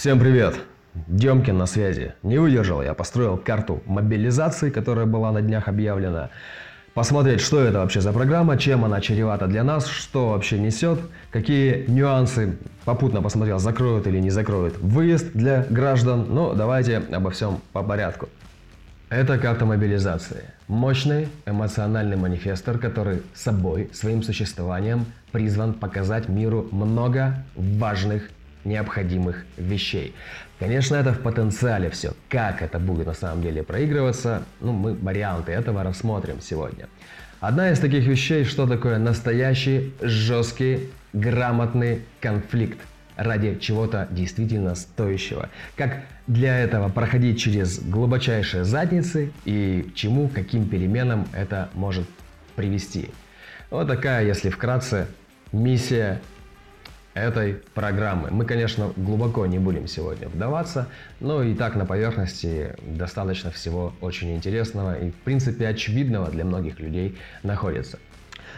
Всем привет! Демкин на связи. Не выдержал я, построил карту мобилизации, которая была на днях объявлена. Посмотреть, что это вообще за программа, чем она чревата для нас, что вообще несет, какие нюансы. Попутно посмотрел, закроют или не закроют выезд для граждан. Но давайте обо всем по порядку. Это карта мобилизации. Мощный эмоциональный манифестор, который собой, своим существованием призван показать миру много важных необходимых вещей. Конечно, это в потенциале все. Как это будет на самом деле проигрываться, ну, мы варианты этого рассмотрим сегодня. Одна из таких вещей, что такое настоящий, жесткий, грамотный конфликт ради чего-то действительно стоящего. Как для этого проходить через глубочайшие задницы и к чему, каким переменам это может привести. Вот такая, если вкратце, миссия этой программы. Мы, конечно, глубоко не будем сегодня вдаваться, но и так на поверхности достаточно всего очень интересного и, в принципе, очевидного для многих людей находится.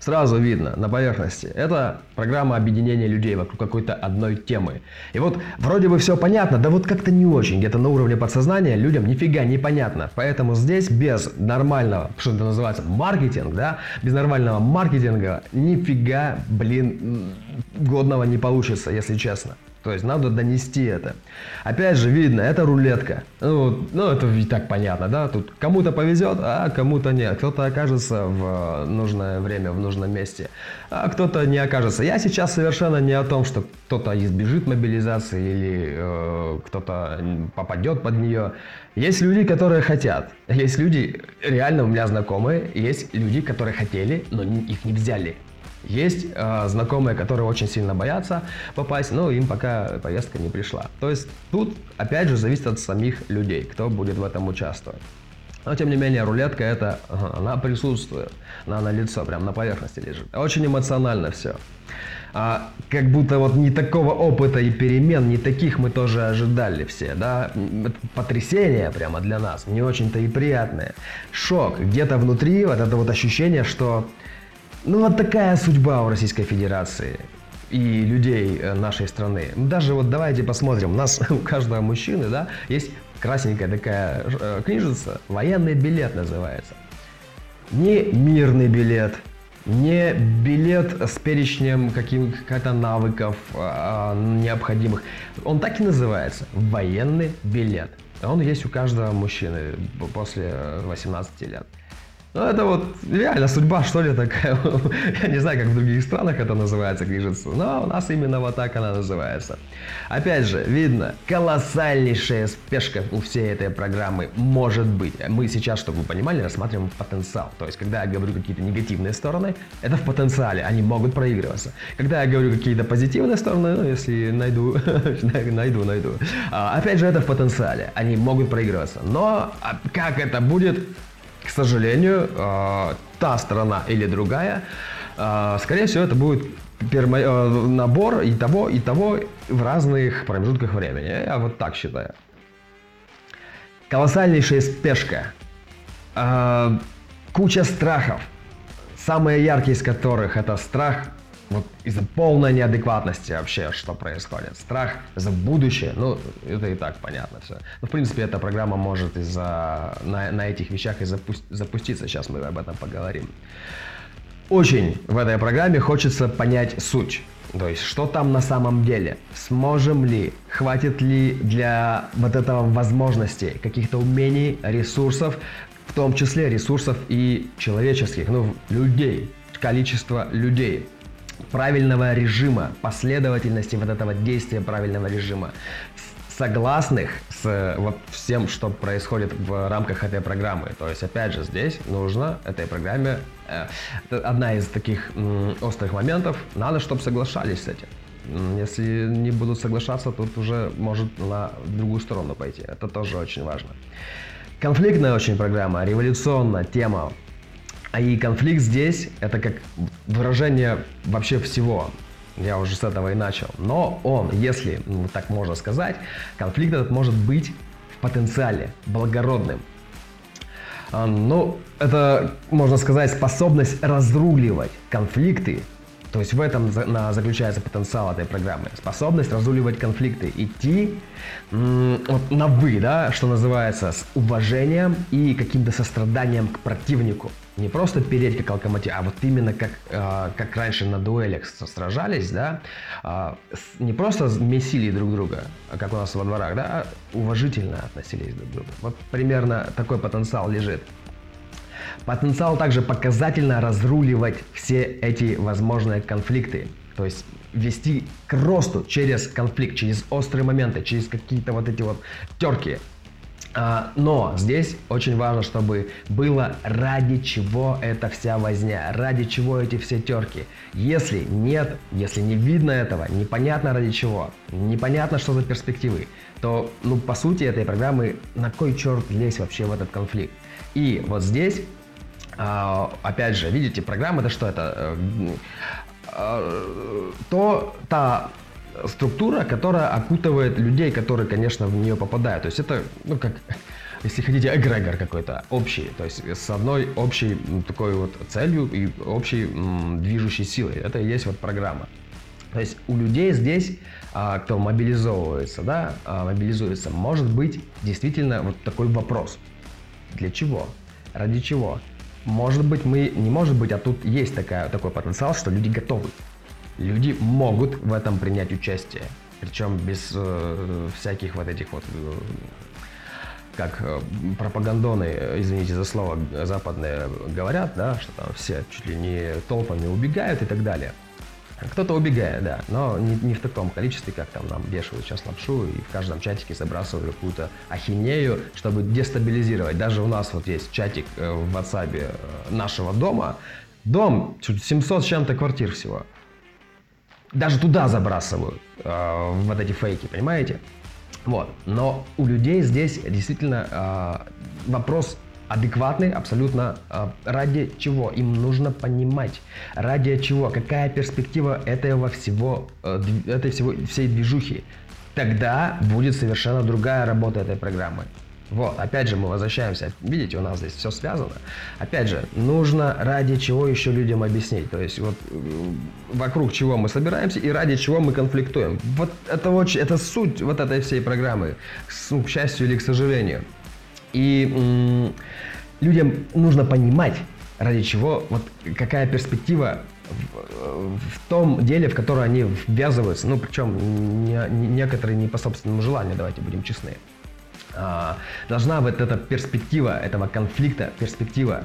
Сразу видно на поверхности. Это программа объединения людей вокруг какой-то одной темы. И вот вроде бы все понятно, да вот как-то не очень. Где-то на уровне подсознания людям нифига не понятно. Поэтому здесь без нормального, что это называется, маркетинг, да, без нормального маркетинга нифига, блин, годного не получится, если честно. То есть надо донести это. Опять же, видно, это рулетка. Ну, ну это ведь так понятно, да? Тут кому-то повезет, а кому-то нет. Кто-то окажется в нужное время, в нужном месте, а кто-то не окажется. Я сейчас совершенно не о том, что кто-то избежит мобилизации или э, кто-то попадет под нее. Есть люди, которые хотят. Есть люди, реально у меня знакомые, есть люди, которые хотели, но их не взяли. Есть э, знакомые, которые очень сильно боятся попасть, но им пока повестка не пришла. То есть тут опять же зависит от самих людей, кто будет в этом участвовать. Но тем не менее рулетка это, она присутствует, она на лицо, прям на поверхности лежит. Очень эмоционально все. А, как будто вот не такого опыта и перемен, не таких мы тоже ожидали все, да, потрясение прямо для нас, не очень-то и приятное. Шок, где-то внутри вот это вот ощущение, что ну вот такая судьба у Российской Федерации и людей э, нашей страны. Даже вот давайте посмотрим, у нас у каждого мужчины, да, есть красненькая такая э, книжица, военный билет называется. Не мирный билет, не билет с перечнем каких-то навыков а, необходимых. Он так и называется, военный билет. Он есть у каждого мужчины после 18 лет. Ну, это вот реально судьба, что ли, такая. Я не знаю, как в других странах это называется, движется, но у нас именно вот так она называется. Опять же, видно, колоссальнейшая спешка у всей этой программы может быть. Мы сейчас, чтобы вы понимали, рассматриваем потенциал. То есть, когда я говорю какие-то негативные стороны, это в потенциале, они могут проигрываться. Когда я говорю какие-то позитивные стороны, ну, если найду, найду, найду. А, опять же, это в потенциале, они могут проигрываться. Но а как это будет, к сожалению, э, та сторона или другая, э, скорее всего, это будет э, набор и того, и того в разных промежутках времени. Я вот так считаю. Колоссальнейшая спешка. Куча страхов. Самые яркие из которых это страх вот из-за полной неадекватности вообще, что происходит. Страх за будущее, ну, это и так понятно все. Ну, в принципе, эта программа может из-за на, на этих вещах и запу- запуститься. Сейчас мы об этом поговорим. Очень в этой программе хочется понять суть. То есть, что там на самом деле? Сможем ли, хватит ли для вот этого возможностей, каких-то умений, ресурсов, в том числе ресурсов и человеческих, ну, людей, количество людей правильного режима, последовательности вот этого действия правильного режима, согласных с вот всем, что происходит в рамках этой программы. То есть, опять же, здесь нужно этой программе, э, одна из таких м, острых моментов, надо, чтобы соглашались с этим. Если не будут соглашаться, тут уже может на другую сторону пойти. Это тоже очень важно. Конфликтная очень программа, революционная тема, а и конфликт здесь – это как выражение вообще всего. Я уже с этого и начал. Но он, если ну, так можно сказать, конфликт этот может быть в потенциале благородным. Ну, это, можно сказать, способность разруливать конфликты, то есть в этом заключается потенциал этой программы. Способность разруливать конфликты, идти на «вы», да, что называется, с уважением и каким-то состраданием к противнику. Не просто переть как локомотив, а вот именно как, э, как раньше на дуэлях сражались, да, э, не просто месили друг друга, как у нас во дворах, да, а уважительно относились друг к другу. Вот примерно такой потенциал лежит. Потенциал также показательно разруливать все эти возможные конфликты. То есть вести к росту через конфликт, через острые моменты, через какие-то вот эти вот терки. А, но здесь очень важно, чтобы было ради чего эта вся возня, ради чего эти все терки. Если нет, если не видно этого, непонятно ради чего, непонятно, что за перспективы, то, ну, по сути этой программы, на кой черт лезть вообще в этот конфликт? И вот здесь, опять же, видите, программа это что это? Э, э, то та структура, которая окутывает людей, которые, конечно, в нее попадают. То есть это, ну, как, если хотите, эгрегор какой-то общий, то есть с одной общей такой вот целью и общей м, движущей силой. Это и есть вот программа. То есть у людей здесь, а, кто мобилизовывается, да, а, мобилизуется, может быть действительно вот такой вопрос. Для чего? Ради чего? Может быть, мы, не может быть, а тут есть такая, такой потенциал, что люди готовы люди могут в этом принять участие. Причем без э, всяких вот этих вот э, как э, пропагандоны, извините за слово, западные говорят, да, что там все чуть ли не толпами убегают и так далее. Кто-то убегает, да, но не, не в таком количестве, как там нам вешают сейчас лапшу и в каждом чатике забрасывают какую-то ахинею, чтобы дестабилизировать. Даже у нас вот есть чатик э, в WhatsApp э, нашего дома. Дом, чуть 700 с чем-то квартир всего даже туда забрасывают э, вот эти фейки, понимаете? Вот. Но у людей здесь действительно э, вопрос адекватный абсолютно э, ради чего им нужно понимать ради чего какая перспектива этого всего э, этой всего всей движухи тогда будет совершенно другая работа этой программы вот, опять же, мы возвращаемся. Видите, у нас здесь все связано. Опять же, нужно ради чего еще людям объяснить. То есть, вот вокруг чего мы собираемся и ради чего мы конфликтуем. Вот это, очень, это суть вот этой всей программы, к, к счастью или к сожалению. И м- людям нужно понимать, ради чего, вот какая перспектива в, в том деле, в которое они ввязываются. Ну, причем не, не, некоторые не по собственному желанию, давайте будем честны. А, должна вот эта перспектива этого конфликта, перспектива,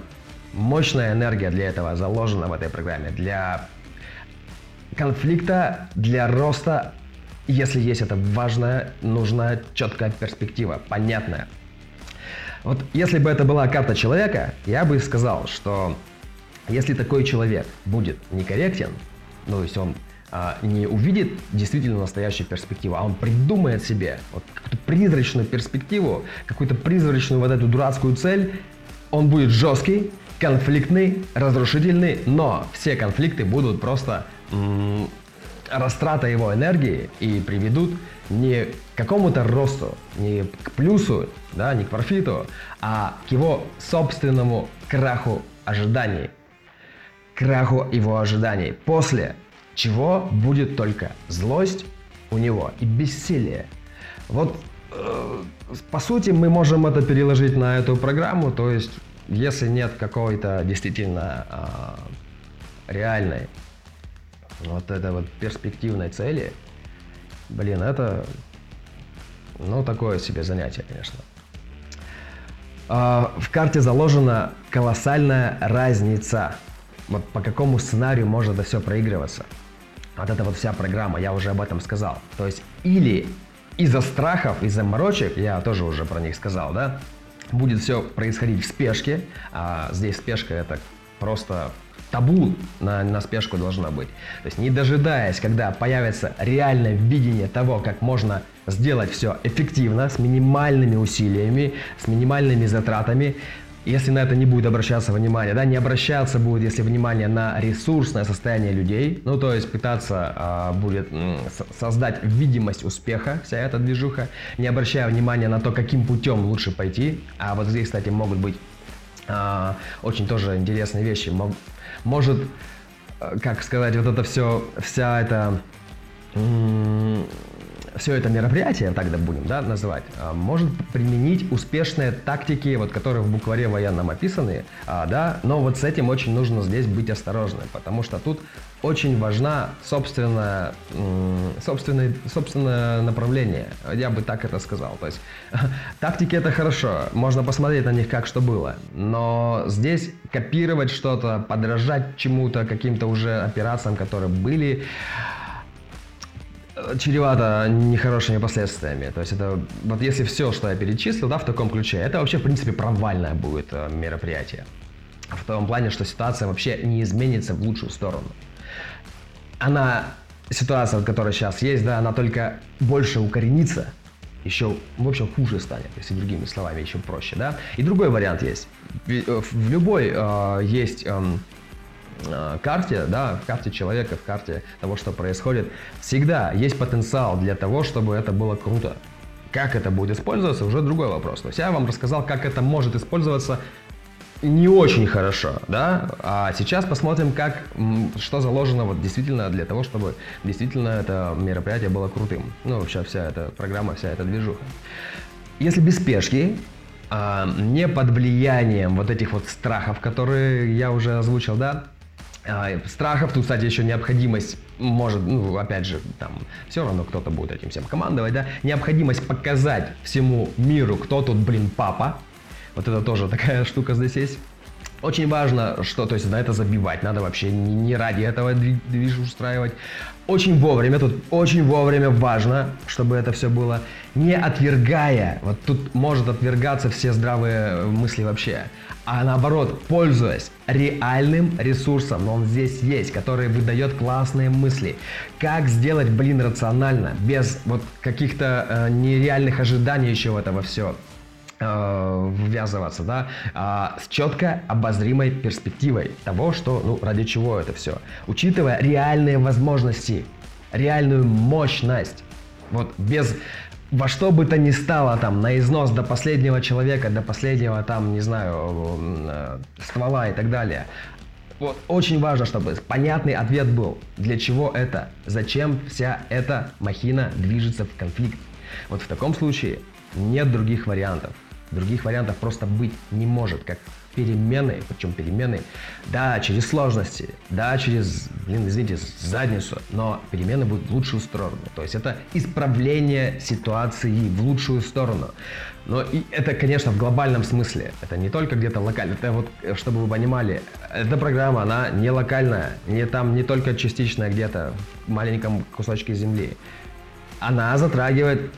мощная энергия для этого заложена в этой программе. Для конфликта, для роста, если есть это важная, нужна четкая перспектива, понятная. Вот если бы это была карта человека, я бы сказал, что если такой человек будет некорректен, ну, то есть он а, не увидит действительно настоящую перспективу, а он придумает себе вот какую-то призрачную перспективу, какую-то призрачную вот эту дурацкую цель, он будет жесткий, конфликтный, разрушительный, но все конфликты будут просто м- растрата его энергии и приведут не к какому-то росту, не к плюсу, да, не к профиту, а к его собственному краху ожиданий. Краху его ожиданий. После чего будет только злость у него и бессилие. Вот э, по сути мы можем это переложить на эту программу, то есть если нет какой-то действительно э, реальной вот этой вот перспективной цели, блин, это ну такое себе занятие, конечно. Э, в карте заложена колоссальная разница. Вот по какому сценарию может это все проигрываться вот эта вот вся программа, я уже об этом сказал. То есть или из-за страхов, из-за морочек, я тоже уже про них сказал, да, будет все происходить в спешке, а здесь спешка это просто табу на, на спешку должна быть. То есть не дожидаясь, когда появится реальное видение того, как можно сделать все эффективно, с минимальными усилиями, с минимальными затратами, если на это не будет обращаться внимание, да, не обращаться будет, если внимание на ресурсное состояние людей, ну, то есть пытаться а, будет создать видимость успеха, вся эта движуха, не обращая внимания на то, каким путем лучше пойти, а вот здесь, кстати, могут быть а, очень тоже интересные вещи, Мог, может э, как сказать, вот это все, вся эта все это мероприятие, так будем да, называть, а, может применить успешные тактики, вот, которые в букваре военном описаны, а, да, но вот с этим очень нужно здесь быть осторожным, потому что тут очень важна собственное, собственное, собственное направление, я бы так это сказал. То есть тактики это хорошо, можно посмотреть на них как что было, но здесь копировать что-то, подражать чему-то, каким-то уже операциям, которые были, чревато нехорошими последствиями. То есть это вот если все, что я перечислил, да, в таком ключе, это вообще в принципе провальное будет э, мероприятие. В том плане, что ситуация вообще не изменится в лучшую сторону. Она, ситуация, которая сейчас есть, да, она только больше укоренится, еще, в общем, хуже станет, если другими словами, еще проще, да. И другой вариант есть. Э, в любой э, есть э, карте, да, в карте человека, в карте того, что происходит, всегда есть потенциал для того, чтобы это было круто. Как это будет использоваться, уже другой вопрос. То есть я вам рассказал, как это может использоваться не очень хорошо, да, а сейчас посмотрим, как, что заложено вот действительно для того, чтобы действительно это мероприятие было крутым. Ну, вообще вся эта программа, вся эта движуха. Если без спешки, а, не под влиянием вот этих вот страхов, которые я уже озвучил, да, страхов. Тут, кстати, еще необходимость, может, ну, опять же, там, все равно кто-то будет этим всем командовать, да, необходимость показать всему миру, кто тут, блин, папа. Вот это тоже такая штука здесь есть. Очень важно, что, то есть на это забивать, надо вообще не, не ради этого движ устраивать. Очень вовремя, тут очень вовремя важно, чтобы это все было, не отвергая, вот тут может отвергаться все здравые мысли вообще, а наоборот, пользуясь реальным ресурсом, но он здесь есть, который выдает классные мысли. Как сделать, блин, рационально, без вот каких-то э, нереальных ожиданий еще этого все э, ввязываться, да, а, с четко обозримой перспективой того, что, ну, ради чего это все. Учитывая реальные возможности, реальную мощность, вот без во что бы то ни стало, там, на износ до последнего человека, до последнего, там, не знаю, э, ствола и так далее. Вот очень важно, чтобы понятный ответ был, для чего это, зачем вся эта махина движется в конфликт. Вот в таком случае нет других вариантов. Других вариантов просто быть не может, как перемены, причем перемены, да, через сложности, да, через, блин, извините, задницу, но перемены будут в лучшую сторону. То есть это исправление ситуации в лучшую сторону. Но и это, конечно, в глобальном смысле. Это не только где-то локально. Это вот, чтобы вы понимали, эта программа, она не локальная, не там, не только частичная где-то в маленьком кусочке земли. Она затрагивает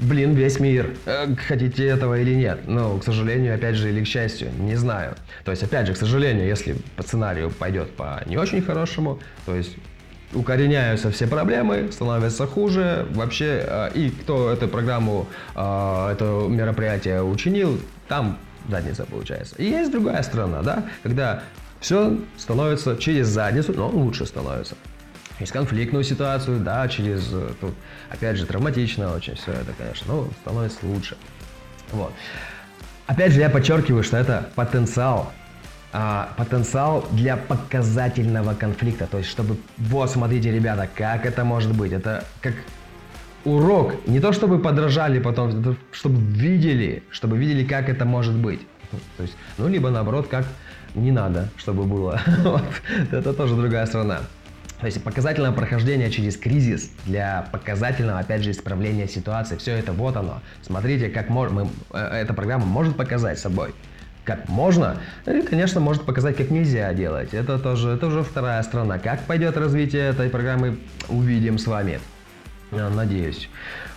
блин, весь мир. Э, хотите этого или нет? Ну, к сожалению, опять же, или к счастью, не знаю. То есть, опять же, к сожалению, если по сценарию пойдет по не очень хорошему, то есть укореняются все проблемы, становятся хуже. Вообще, э, и кто эту программу, э, это мероприятие учинил, там задница получается. И есть другая сторона, да, когда все становится через задницу, но лучше становится через конфликтную ситуацию, да, через, э, тут, опять же, травматично очень все это, конечно, но становится лучше. Вот. Опять же, я подчеркиваю, что это потенциал, а, потенциал для показательного конфликта, то есть, чтобы, вот, смотрите, ребята, как это может быть, это как урок, не то чтобы подражали потом, чтобы видели, чтобы видели, как это может быть. То есть, ну, либо наоборот, как не надо, чтобы было. вот. Это тоже другая сторона. То есть показательное прохождение через кризис для показательного, опять же, исправления ситуации. Все это вот оно. Смотрите, как мож, мы, э, эта программа может показать собой. Как можно, и, конечно, может показать, как нельзя делать. Это тоже, это уже вторая сторона. Как пойдет развитие этой программы, увидим с вами. Надеюсь,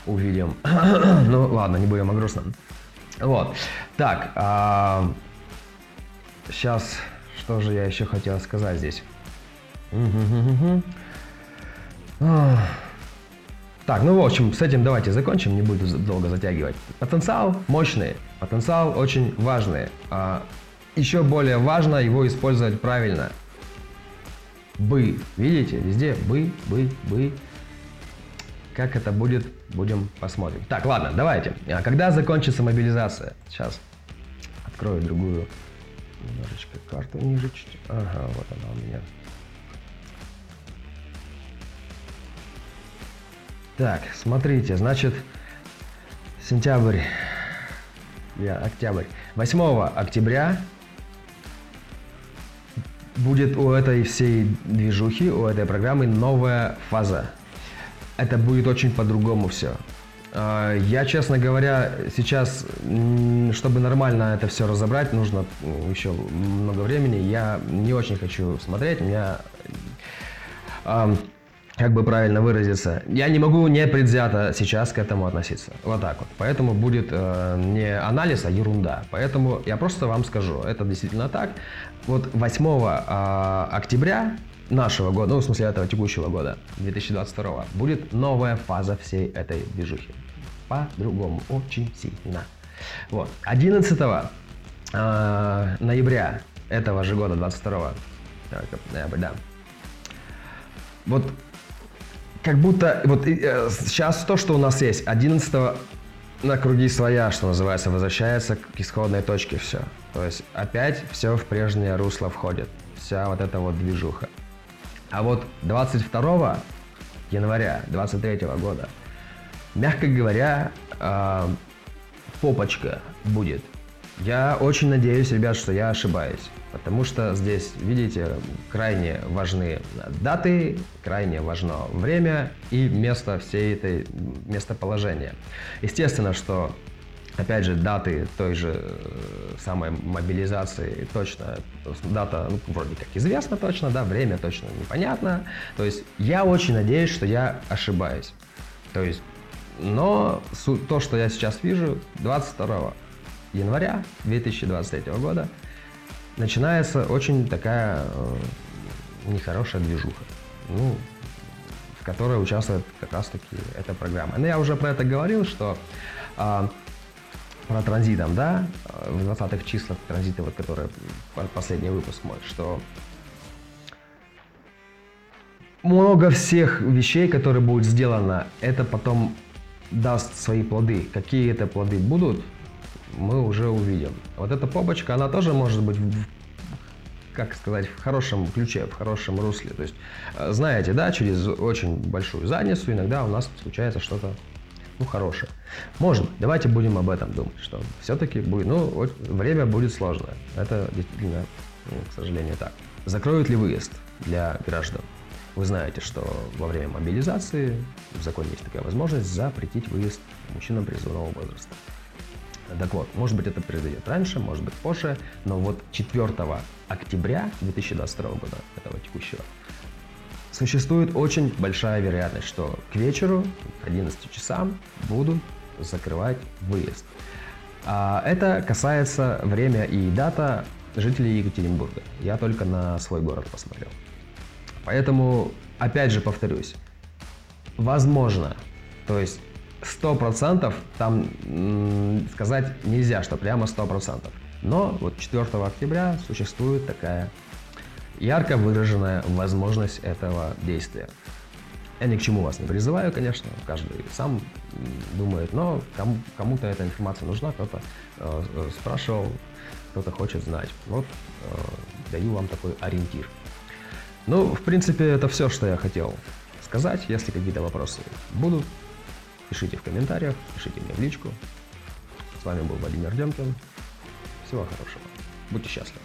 увидим. ну, ладно, не будем о грустном. Вот. Так, а, сейчас, что же я еще хотел сказать здесь? Так, ну в общем, с этим давайте закончим, не буду долго затягивать. Потенциал мощный, потенциал очень важный. А еще более важно его использовать правильно. Бы, видите, везде бы, бы, бы. Как это будет, будем посмотрим. Так, ладно, давайте. А когда закончится мобилизация? Сейчас открою другую немножечко карту ниже. Ага, вот она у меня Так, смотрите, значит, сентябрь, я, октябрь. 8 октября будет у этой всей движухи, у этой программы новая фаза. Это будет очень по-другому все. А, я, честно говоря, сейчас, чтобы нормально это все разобрать, нужно еще много времени. Я не очень хочу смотреть. Меня как бы правильно выразиться, я не могу не предвзято сейчас к этому относиться. Вот так вот. Поэтому будет э, не анализ, а ерунда. Поэтому я просто вам скажу, это действительно так. Вот 8 э, октября нашего года, ну, в смысле этого текущего года, 2022, будет новая фаза всей этой движухи. По-другому, очень сильно. Вот. 11 э, ноября этого же года, 22 ноября, да. Вот как будто вот э, сейчас то, что у нас есть, 11 на круги своя, что называется, возвращается к исходной точке все. То есть опять все в прежнее русло входит. Вся вот эта вот движуха. А вот 22 января 23 года, мягко говоря, э, попочка будет. Я очень надеюсь, ребят, что я ошибаюсь. Потому что здесь, видите, крайне важны даты, крайне важно время и место всей этой местоположения. Естественно, что Опять же, даты той же э, самой мобилизации точно, дата ну, вроде как известна точно, да, время точно непонятно. То есть я очень надеюсь, что я ошибаюсь. То есть, но то, что я сейчас вижу, 22 января 2023 года начинается очень такая э, нехорошая движуха, ну, в которой участвует как раз-таки эта программа. Но я уже про это говорил, что э, про транзитом, да, в 20-х числах транзита, вот, который последний выпуск мой, что много всех вещей, которые будут сделано, это потом даст свои плоды. Какие это плоды будут, мы уже увидим. Вот эта попочка, она тоже может быть, как сказать, в хорошем ключе, в хорошем русле. То есть, э, знаете, да, через очень большую задницу иногда у нас случается что-то ну, хорошее. Может Давайте будем об этом думать, что все-таки будет, ну, время будет сложное. Это действительно, ну, к сожалению, так. Закроют ли выезд для граждан? Вы знаете, что во время мобилизации в законе есть такая возможность запретить выезд мужчинам призывного возраста. Так вот, может быть это произойдет раньше, может быть позже, но вот 4 октября 2022 года, этого текущего, существует очень большая вероятность, что к вечеру, к 11 часам будут закрывать выезд. А это касается время и дата жителей Екатеринбурга. Я только на свой город посмотрел. Поэтому, опять же повторюсь, возможно, то есть сто процентов там сказать нельзя, что прямо сто процентов. Но вот 4 октября существует такая ярко выраженная возможность этого действия. Я ни к чему вас не призываю, конечно, каждый сам думает, но кому, кому-то эта информация нужна, кто-то э, э спрашивал, кто-то хочет знать. Вот э, даю вам такой ориентир. Ну, в принципе, это все, что я хотел сказать. Если какие-то вопросы будут, Пишите в комментариях, пишите мне в личку. С вами был Владимир Демкин. Всего хорошего. Будьте счастливы.